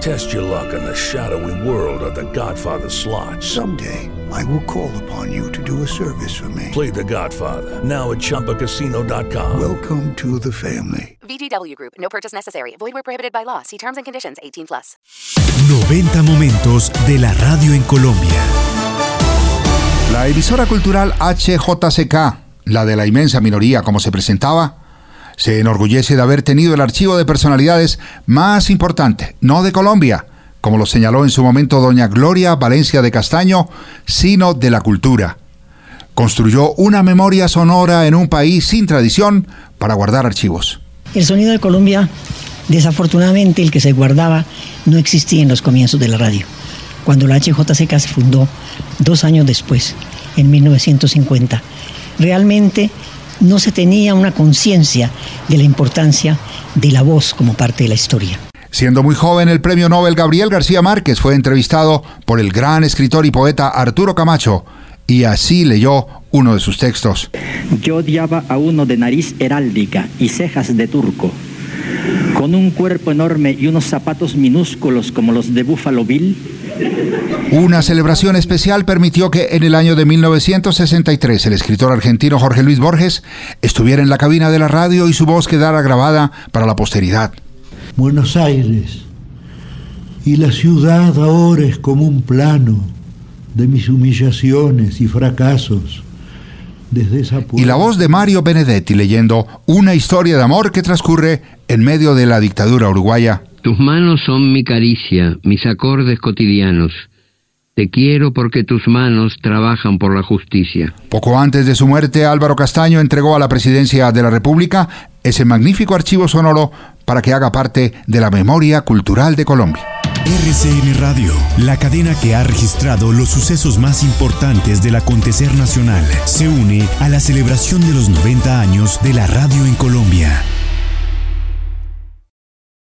Test your luck in the shadowy world of The Godfather slot. Someday, I will call upon you to do a service for me. Play The Godfather now at ChumbaCasino.com. Welcome to the family. VGW Group. No purchase necessary. Void where prohibited by law. See terms and conditions. 18 plus. 90 momentos de la radio en Colombia. La emisora cultural HJCK, la de la inmensa minoría como se presentaba, se enorgullece de haber tenido el archivo de personalidades más importante, no de Colombia, como lo señaló en su momento doña Gloria Valencia de Castaño, sino de la cultura. Construyó una memoria sonora en un país sin tradición para guardar archivos. El sonido de Colombia, desafortunadamente el que se guardaba, no existía en los comienzos de la radio. Cuando la HJCK se fundó dos años después, en 1950, realmente no se tenía una conciencia de la importancia de la voz como parte de la historia. Siendo muy joven, el premio Nobel Gabriel García Márquez fue entrevistado por el gran escritor y poeta Arturo Camacho, y así leyó uno de sus textos. Yo odiaba a uno de nariz heráldica y cejas de turco, con un cuerpo enorme y unos zapatos minúsculos como los de Buffalo Bill. Una celebración especial permitió que en el año de 1963 el escritor argentino Jorge Luis Borges estuviera en la cabina de la radio y su voz quedara grabada para la posteridad. Buenos Aires. Y la ciudad ahora es como un plano de mis humillaciones y fracasos. Desde esa y la voz de Mario Benedetti leyendo una historia de amor que transcurre en medio de la dictadura uruguaya. Tus manos son mi caricia, mis acordes cotidianos. Te quiero porque tus manos trabajan por la justicia. Poco antes de su muerte, Álvaro Castaño entregó a la presidencia de la República ese magnífico archivo sonoro para que haga parte de la memoria cultural de Colombia. RCN Radio, la cadena que ha registrado los sucesos más importantes del acontecer nacional, se une a la celebración de los 90 años de la radio en Colombia.